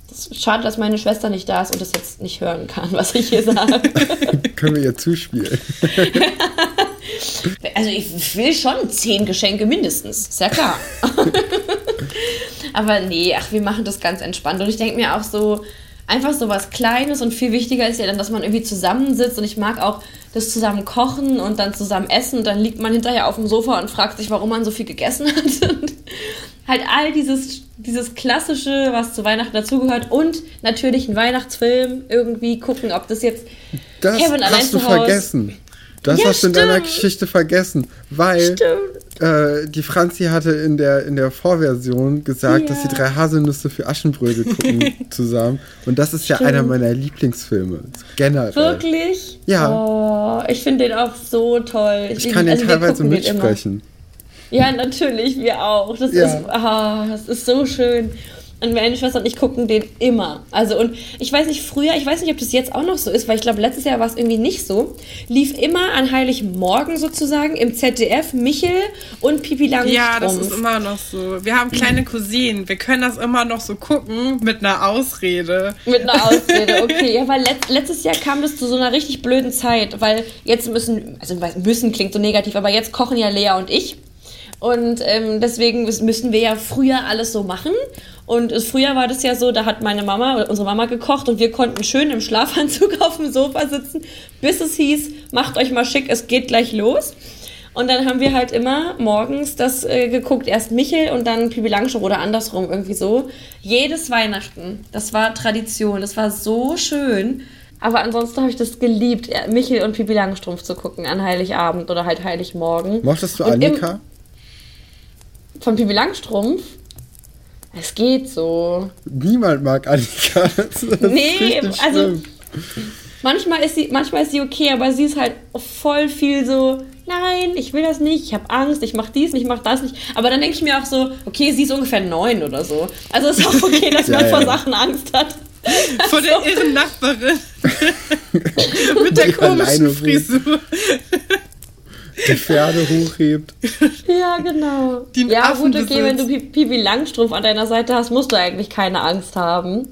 Das schade, dass meine Schwester nicht da ist und das jetzt nicht hören kann, was ich hier sage. [LAUGHS] Können wir ihr zuspielen? [LAUGHS] also ich will schon zehn Geschenke mindestens, ist ja klar. [LAUGHS] Aber nee, ach, wir machen das ganz entspannt. Und ich denke mir auch so, einfach so was Kleines und viel wichtiger ist ja dann, dass man irgendwie zusammensitzt und ich mag auch das zusammen kochen und dann zusammen essen und dann liegt man hinterher auf dem Sofa und fragt sich, warum man so viel gegessen hat. Halt all dieses, dieses klassische, was zu Weihnachten dazugehört und natürlich ein Weihnachtsfilm irgendwie gucken, ob das jetzt das Kevin allein hast du Haus vergessen. Das ja, hast du in deiner Geschichte vergessen, weil äh, die Franzi hatte in der, in der Vorversion gesagt, ja. dass sie drei Haselnüsse für Aschenbrödel gucken [LAUGHS] zusammen. Und das ist stimmt. ja einer meiner Lieblingsfilme. Generell. Wirklich? Ja. Oh, ich finde den auch so toll. Ich, ich kann den also teilweise mitsprechen. Ja, natürlich, wir auch. Das, ja. ist, oh, das ist so schön. Und meine Schwester und ich gucken den immer. Also, und ich weiß nicht, früher, ich weiß nicht, ob das jetzt auch noch so ist, weil ich glaube, letztes Jahr war es irgendwie nicht so. Lief immer an Heiligmorgen sozusagen im ZDF Michel und Pipi Langstrumpf. Ja, das ist immer noch so. Wir haben kleine Cousinen. Wir können das immer noch so gucken mit einer Ausrede. Mit einer Ausrede, okay. Ja, weil let letztes Jahr kam das zu so einer richtig blöden Zeit, weil jetzt müssen, also müssen klingt so negativ, aber jetzt kochen ja Lea und ich. Und ähm, deswegen müssen wir ja früher alles so machen. Und früher war das ja so, da hat meine Mama, unsere Mama gekocht und wir konnten schön im Schlafanzug [LAUGHS] auf dem Sofa sitzen, bis es hieß, macht euch mal schick, es geht gleich los. Und dann haben wir halt immer morgens das äh, geguckt, erst Michel und dann Pipi Langstrumpf oder andersrum irgendwie so. Jedes Weihnachten, das war Tradition, das war so schön. Aber ansonsten habe ich das geliebt, Michel und Pipi Langstrumpf zu gucken an Heiligabend oder halt Heiligmorgen. Mochtest du Annika? Von Pipi Langstrumpf? Es geht so. Niemand mag Annika. Das ist nee, also manchmal ist sie, manchmal ist sie okay, aber sie ist halt voll viel so. Nein, ich will das nicht, ich habe Angst, ich mache dies nicht, ich mache das nicht. Aber dann denke ich mir auch so, okay, sie ist ungefähr neun oder so. Also ist auch okay, dass [LAUGHS] man ja, vor Sachen Angst hat. Vor der irren Nachbarin. [LAUGHS] Mit der komischen Frisur die Pferde hochhebt. [LAUGHS] Ja, genau. Die ja, Affen gut, okay, wenn du Pipi Langstrumpf an deiner Seite hast, musst du eigentlich keine Angst haben.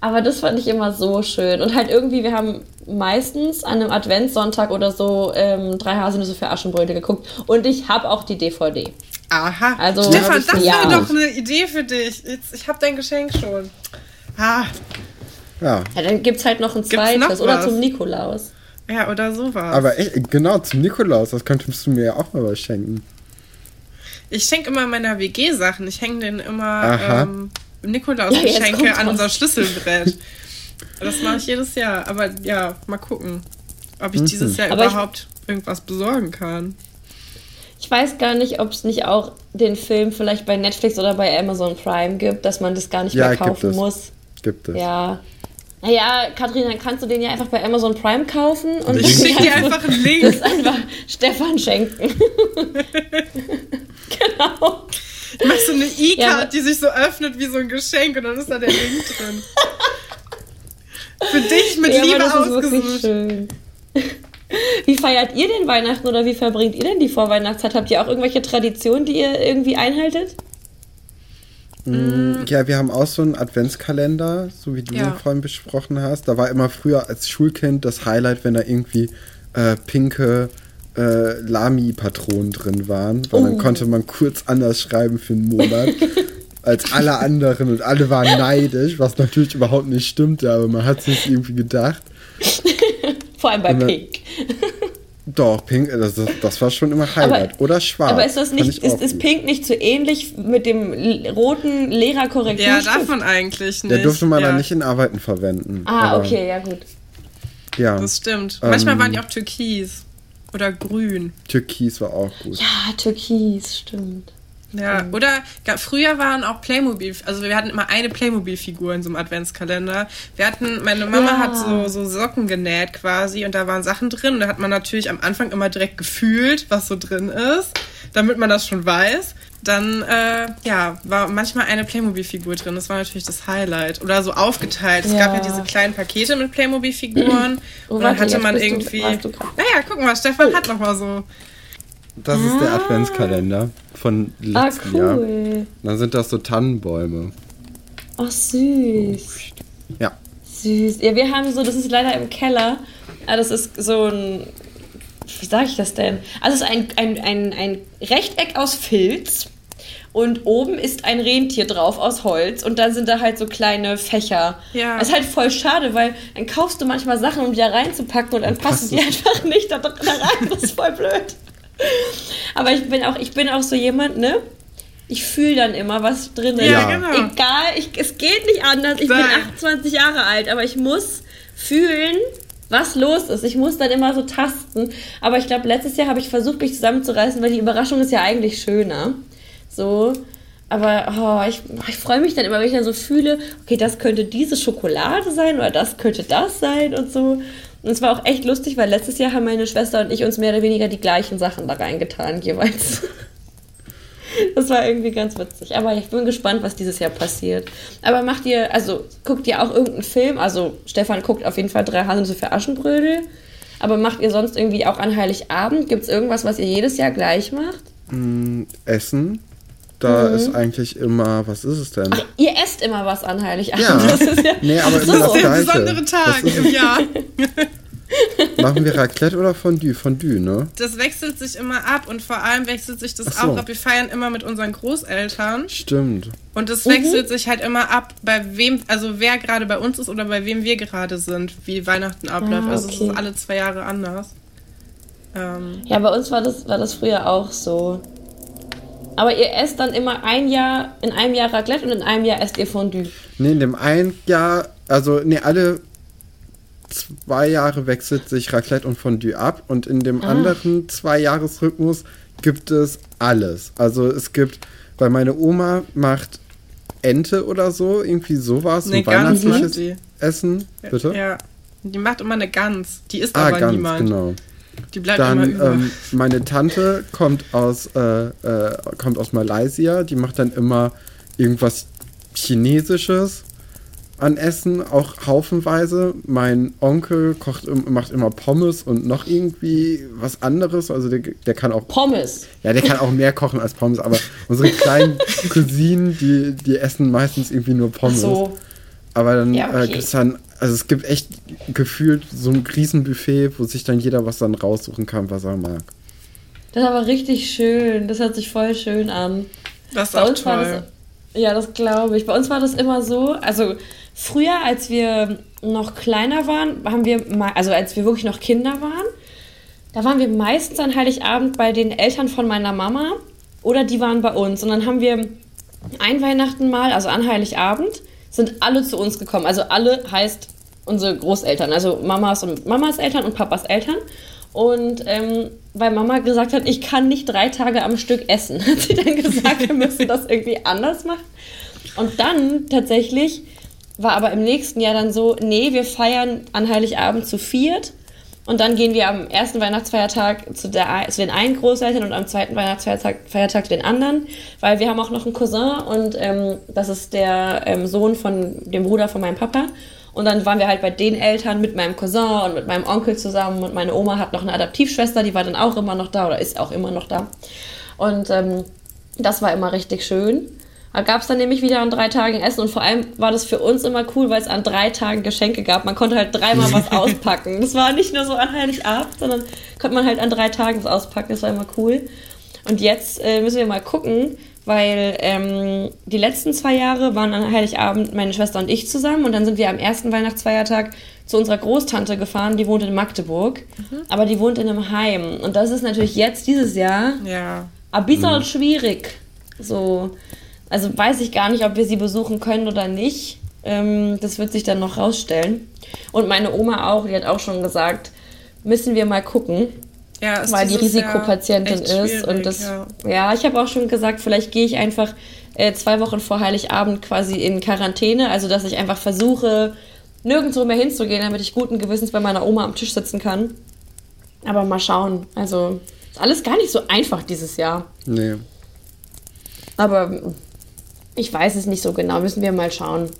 Aber das fand ich immer so schön. Und halt irgendwie, wir haben meistens an einem Adventssonntag oder so ähm, drei Haselnüsse für Aschenbrödel geguckt. Und ich habe auch die DVD. Aha. Also, Stefan, das wäre doch eine Idee für dich. Jetzt, ich habe dein Geschenk schon. Ah. Ja. ja dann gibt es halt noch ein zweites. Oder zum Nikolaus. Ja, oder sowas. Aber echt, genau, zum Nikolaus, das könntest du mir ja auch mal was schenken. Ich schenke immer meiner WG Sachen. Ich hänge den immer ähm, Nikolaus-Geschenke [LAUGHS] ja, an unser Schlüsselbrett. [LAUGHS] das mache ich jedes Jahr. Aber ja, mal gucken, ob ich mhm. dieses Jahr Aber überhaupt irgendwas besorgen kann. Ich weiß gar nicht, ob es nicht auch den Film vielleicht bei Netflix oder bei Amazon Prime gibt, dass man das gar nicht ja, mehr kaufen gibt muss. Gibt es. Ja, naja, Kathrin, dann kannst du den ja einfach bei Amazon Prime kaufen und [LAUGHS] ich schicke dir einfach einen Link. Das einfach Stefan schenken. [LAUGHS] genau. Ich mach so eine E-Card, ja, die sich so öffnet wie so ein Geschenk und dann ist da der Link drin. Für dich mit ja, Liebe das ausgesucht. Ist schön. Wie feiert ihr denn Weihnachten oder wie verbringt ihr denn die Vorweihnachtszeit? Habt ihr auch irgendwelche Traditionen, die ihr irgendwie einhaltet? Mm, ja, wir haben auch so einen Adventskalender, so wie du ja. ihn vorhin besprochen hast. Da war immer früher als Schulkind das Highlight, wenn da irgendwie äh, pinke äh, Lami-Patronen drin waren. Weil oh. dann konnte man kurz anders schreiben für einen Monat [LAUGHS] als alle anderen und alle waren neidisch, was natürlich überhaupt nicht stimmte, aber man hat sich irgendwie gedacht. [LAUGHS] Vor allem bei Pink. Doch, Pink, das, das war schon immer Highlight. Aber, Oder schwarz. Aber ist das nicht, ist, ist Pink nicht so ähnlich mit dem roten Lehrerkorrekturstift? Ja, davon eigentlich nicht. Der durfte man ja. dann nicht in Arbeiten verwenden. Ah, aber, okay, ja gut. Ja. Das stimmt. Manchmal ähm, waren die auch türkis. Oder grün. Türkis war auch gut. Ja, türkis, stimmt. Ja, mhm. oder früher waren auch Playmobil, also wir hatten immer eine Playmobil-Figur in so einem Adventskalender. Wir hatten, meine Mama ja. hat so, so Socken genäht quasi und da waren Sachen drin und da hat man natürlich am Anfang immer direkt gefühlt, was so drin ist, damit man das schon weiß. Dann, äh, ja, war manchmal eine Playmobil-Figur drin. Das war natürlich das Highlight. Oder so aufgeteilt. Es ja. gab ja diese kleinen Pakete mit Playmobil-Figuren. Oh, und dann hatte man irgendwie. Du, naja, guck mal, Stefan oh. hat noch mal so das ah. ist der ah. Adventskalender von letztem ah, cool. Jahr. Dann sind das so Tannenbäume. Ach, süß. Ja. Süß. Ja, wir haben so, das ist leider im Keller. Ah, das ist so ein. Wie sage ich das denn? Also, es ist ein, ein, ein, ein Rechteck aus Filz. Und oben ist ein Rentier drauf aus Holz. Und dann sind da halt so kleine Fächer. Ja. Das ist halt voll schade, weil dann kaufst du manchmal Sachen, um die da reinzupacken und dann passen die einfach nicht da, da rein. Das ist voll blöd. [LAUGHS] Aber ich bin auch, ich bin auch so jemand, ne? Ich fühle dann immer, was drin ist. Ja, genau. Egal, ich, es geht nicht anders. Ich bin Nein. 28 Jahre alt, aber ich muss fühlen, was los ist. Ich muss dann immer so tasten. Aber ich glaube, letztes Jahr habe ich versucht, mich zusammenzureißen, weil die Überraschung ist ja eigentlich schöner. So. Aber oh, ich, ich freue mich dann immer, wenn ich dann so fühle, okay, das könnte diese Schokolade sein oder das könnte das sein und so. Und es war auch echt lustig, weil letztes Jahr haben meine Schwester und ich uns mehr oder weniger die gleichen Sachen da reingetan, jeweils. [LAUGHS] Das war irgendwie ganz witzig. Aber ich bin gespannt, was dieses Jahr passiert. Aber macht ihr, also guckt ihr auch irgendeinen Film? Also Stefan guckt auf jeden Fall drei Haselnüsse für Aschenbrödel. Aber macht ihr sonst irgendwie auch an Heiligabend? Gibt es irgendwas, was ihr jedes Jahr gleich macht? Mm, Essen. Da Mhm. ist eigentlich immer, was ist es denn? Ach, ihr esst immer was an Heiligabend. Ja. Das ist ja Nee, aber Ach immer das so. Der Gleiche. besondere Tag Das ist- im Jahr. [LAUGHS] Machen wir Raclette oder Fondue? Fondue, ne? Das wechselt sich immer ab und vor allem wechselt sich das so. auch ab. Wir feiern immer mit unseren Großeltern Stimmt. und es Mhm. wechselt sich halt immer ab, bei wem, also wer gerade bei uns ist oder bei wem wir gerade sind, wie Weihnachten abläuft. Ah, Also es okay. ist alle zwei Jahre anders. Ähm, Ja, bei uns war das, war das früher auch so. Aber ihr esst dann immer ein Jahr, in einem Jahr Raclette und in einem Jahr esst ihr Fondue. Nee, in dem einen Jahr, also nee, alle zwei Jahre wechselt sich Raclette und Fondue ab und in dem Ah. anderen zwei Jahresrhythmus gibt es alles. Also es gibt, weil meine Oma macht Ente oder so, irgendwie sowas, eine ein Gans weihnachtliches die. Essen. Bitte? Ja. Die macht immer eine Gans. Die isst Ah, aber ganz, niemand. genau. Die bleibt immer Dann über. ähm, meine Tante kommt aus, äh, äh, kommt aus Malaysia, die macht dann immer irgendwas Chinesisches an Essen, auch haufenweise. Mein Onkel kocht, macht immer Pommes und noch irgendwie was anderes. Also der, der kann auch, Pommes. ja, der kann auch mehr kochen als Pommes, aber unsere kleinen [LAUGHS] Cousinen, die, die essen meistens irgendwie nur Ach Pommes. so. Aber dann Ja, okay. äh, gibt es dann, also es gibt echt gefühlt so ein Riesenbuffet, wo sich dann jeder was dann raussuchen kann, was er mag. Das ist aber richtig schön. Das hört sich voll schön an. das ist Bei auch uns war toll. das. Ja, das glaube ich. Bei uns war das immer so. Also früher, als wir noch kleiner waren, haben wir mal, also als wir wirklich noch Kinder waren, da waren wir meistens an Heiligabend bei den Eltern von meiner Mama oder die waren bei uns. Und dann haben wir ein Weihnachten mal, also an Heiligabend, sind alle zu uns gekommen. Also alle heißt unsere Großeltern, also Mamas und Mamas Eltern und Papas Eltern. Und ähm, weil Mama gesagt hat, ich kann nicht drei Tage am Stück essen, [LAUGHS] hat sie dann gesagt, wir müssen das irgendwie anders machen. Und dann tatsächlich war aber im nächsten Jahr dann so, nee, wir feiern an Heiligabend zu viert. Und dann gehen wir am ersten Weihnachtsfeiertag zu, der, zu den einen Großeltern und am zweiten Weihnachtsfeiertag Feiertag zu den anderen, weil wir haben auch noch einen Cousin und ähm, das ist der ähm, Sohn von dem Bruder von meinem Papa. Und dann waren wir halt bei den Eltern mit meinem Cousin und mit meinem Onkel zusammen und meine Oma hat noch eine Adoptivschwester, die war dann auch immer noch da oder ist auch immer noch da. Und ähm, das war immer richtig schön. Da gab es dann nämlich wieder an drei Tagen Essen und vor allem war das für uns immer cool, weil es an drei Tagen Geschenke gab. Man konnte halt dreimal was [LAUGHS] auspacken. Das war nicht nur so an Heiligabend, sondern konnte man halt an drei Tagen was auspacken. Das war immer cool. Und jetzt äh, müssen wir mal gucken, weil ähm, die letzten zwei Jahre waren an Heiligabend meine Schwester und ich zusammen und dann sind wir am ersten Weihnachtsfeiertag zu unserer Großtante gefahren, die wohnt in Magdeburg, aber die wohnt in einem Heim. Und das ist natürlich jetzt dieses Jahr Ja. ein bisschen schwierig. So, also weiß ich gar nicht, ob wir sie besuchen können oder nicht. Ähm, das wird sich dann noch rausstellen. Und meine Oma auch, die hat auch schon gesagt, müssen wir mal gucken, Ja, weil die Risikopatientin echt ist. Und das, ja. ja, ich habe auch schon gesagt, vielleicht gehe ich einfach äh, zwei Wochen vor Heiligabend quasi in Quarantäne. Also, dass ich einfach versuche, nirgendwo mehr hinzugehen, damit ich guten Gewissens bei meiner Oma am Tisch sitzen kann. Aber mal schauen. Also, ist alles gar nicht so einfach dieses Jahr. Nee. Aber ich weiß es nicht so genau, müssen wir mal schauen.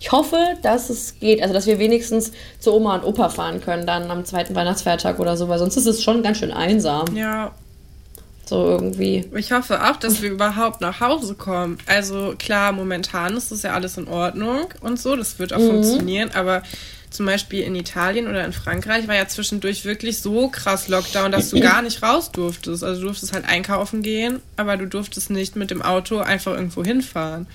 Ich hoffe, dass es geht, also dass wir wenigstens zu Oma und Opa fahren können, dann am zweiten Weihnachtsfeiertag oder so, weil sonst ist es schon ganz schön einsam. Ja, So irgendwie. Ich hoffe auch, dass wir überhaupt nach Hause kommen. Also klar, momentan ist das ja alles in Ordnung und so, das wird auch mhm. funktionieren, aber zum Beispiel in Italien oder in Frankreich war ja zwischendurch wirklich so krass Lockdown, dass du [CLEARS THROAT] gar nicht raus durftest. Also du durftest halt einkaufen gehen, aber du durftest nicht mit dem Auto einfach irgendwo hinfahren.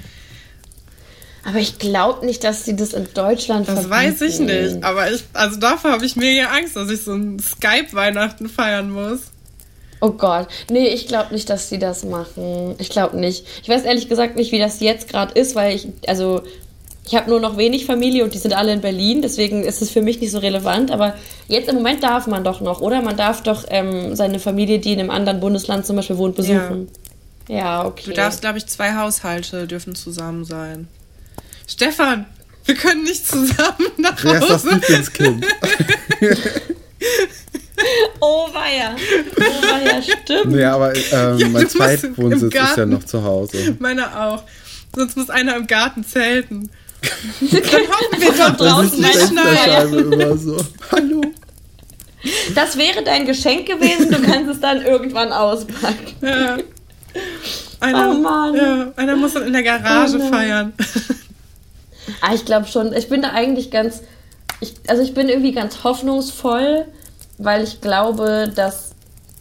Aber ich glaube nicht, dass sie das in Deutschland Das verbieten. weiß ich nicht. Aber ich, also davor habe ich mega Angst, dass ich so ein Skype-Weihnachten feiern muss. Oh Gott. Nee, ich glaube nicht, dass sie das machen. Ich glaube nicht. Ich weiß ehrlich gesagt nicht, wie das jetzt gerade ist, weil ich, also, ich habe nur noch wenig Familie und die sind alle in Berlin, deswegen ist es für mich nicht so relevant. Aber jetzt im Moment darf man doch noch, oder? Man darf doch ähm, seine Familie, die in einem anderen Bundesland zum Beispiel wohnt, besuchen. Ja, ja okay. Du darfst, glaube ich, zwei Haushalte dürfen zusammen sein. Stefan, wir können nicht zusammen nach Hause. Wer ist das Lieblingskind? [LAUGHS] oh weia. Oh weia, stimmt. Nee, aber ähm, ja, mein Zweitwohnsitz ist ja noch zu Hause. Meiner auch. Sonst muss einer im Garten zelten. Dann hoffen wir doch draußen nicht immer so. Hallo. Das wäre dein Geschenk gewesen, du kannst es dann irgendwann auspacken. Ja. Einer, oh Mann. Ja, einer muss dann in der Garage oh feiern. Ah, ich glaube schon. Ich bin da eigentlich ganz. Ich, also ich bin irgendwie ganz hoffnungsvoll, weil ich glaube, dass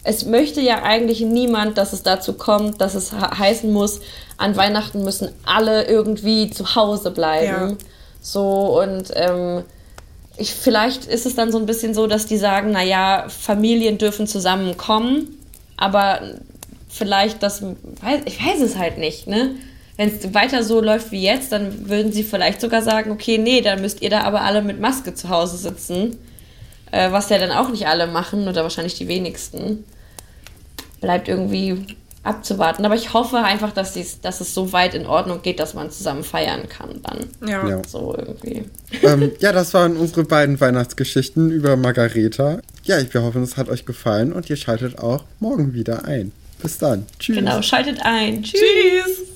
es möchte ja eigentlich niemand, dass es dazu kommt, dass es heißen muss, an Weihnachten müssen alle irgendwie zu Hause bleiben. Ja. So und ähm, ich, vielleicht ist es dann so ein bisschen so, dass die sagen, naja, Familien dürfen zusammenkommen, aber vielleicht das, ich weiß es halt nicht, ne? wenn es weiter so läuft wie jetzt, dann würden sie vielleicht sogar sagen, okay, nee, dann müsst ihr da aber alle mit Maske zu Hause sitzen. Äh, was ja dann auch nicht alle machen oder wahrscheinlich die wenigsten. Bleibt irgendwie abzuwarten. Aber ich hoffe einfach, dass, dass es so weit in Ordnung geht, dass man zusammen feiern kann dann. Ja. ja. So irgendwie. [LAUGHS] Ähm, ja, das waren unsere beiden Weihnachtsgeschichten über Margareta. Ja, wir hoffen, es hat euch gefallen und ihr schaltet auch morgen wieder ein. Bis dann. Tschüss. Genau, schaltet ein. Tschüss. Tschüss.